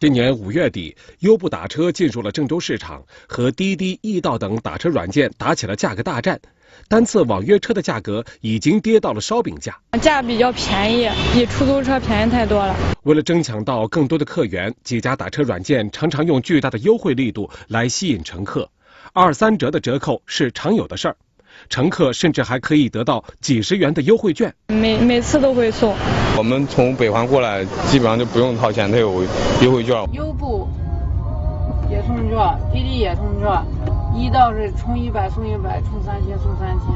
今年五月底，优步打车进入了郑州市场，和滴滴、易到等打车软件打起了价格大战。单次网约车的价格已经跌到了烧饼价，价比较便宜，比出租车便宜太多了。为了争抢到更多的客源，几家打车软件常常用巨大的优惠力度来吸引乘客，二三折的折扣是常有的事儿。乘客甚至还可以得到几十元的优惠券，每每次都会送。我们从北环过来，基本上就不用掏钱，它有优惠券。优步也送券，滴滴也送券，一到是充一百送一百，充三千送三千。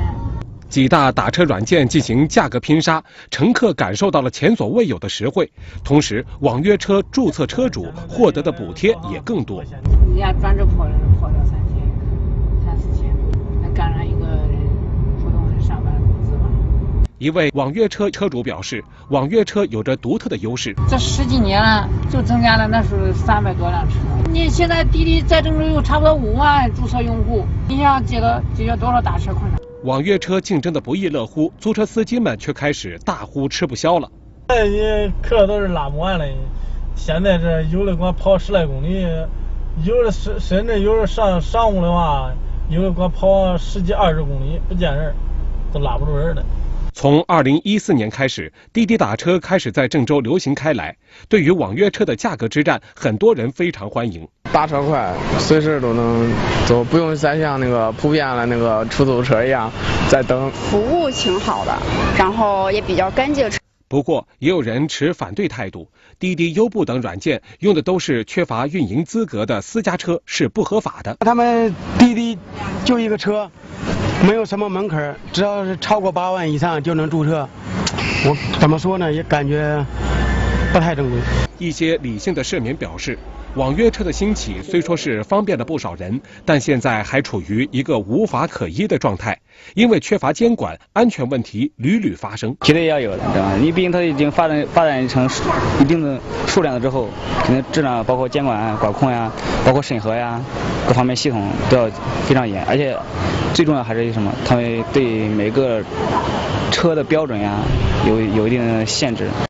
几大打车软件进行价格拼杀，乘客感受到了前所未有的实惠，同时网约车注册车主获得的补贴也更多。人家专职跑跑了三千、三四千，还赶上一个。一位网约车车主表示，网约车有着独特的优势。这十几年了，就增加了那时候三百多辆车。你现在滴滴在郑州有差不多五万注册用户，你想解决解决多少打车困难？网约车竞争的不亦乐乎，租车司机们却开始大呼吃不消了。哎，你客都是拉不完了。现在这有的光跑十来公里，有的甚甚至有的上上午的话，有的光跑十几二十公里不见人，都拉不住人了。从二零一四年开始，滴滴打车开始在郑州流行开来。对于网约车的价格之战，很多人非常欢迎。打车快，随时都能走，不用再像那个普遍的那个出租车一样在等。服务挺好的，然后也比较干净。不过，也有人持反对态度。滴滴、优步等软件用的都是缺乏运营资格的私家车，是不合法的。他们滴滴就一个车。没有什么门槛，只要是超过八万以上就能注册。我怎么说呢？也感觉不太正规。一些理性的市民表示，网约车的兴起虽说是方便了不少人，但现在还处于一个无法可依的状态，因为缺乏监管，安全问题屡屡发生。绝对要有的，对吧？你毕竟它已经发展发展成一定的数量了之后，肯定质量包括监管管控呀，包括审核呀，各方面系统都要非常严，而且。最重要还是什么？他们对每个车的标准呀，有有一定的限制。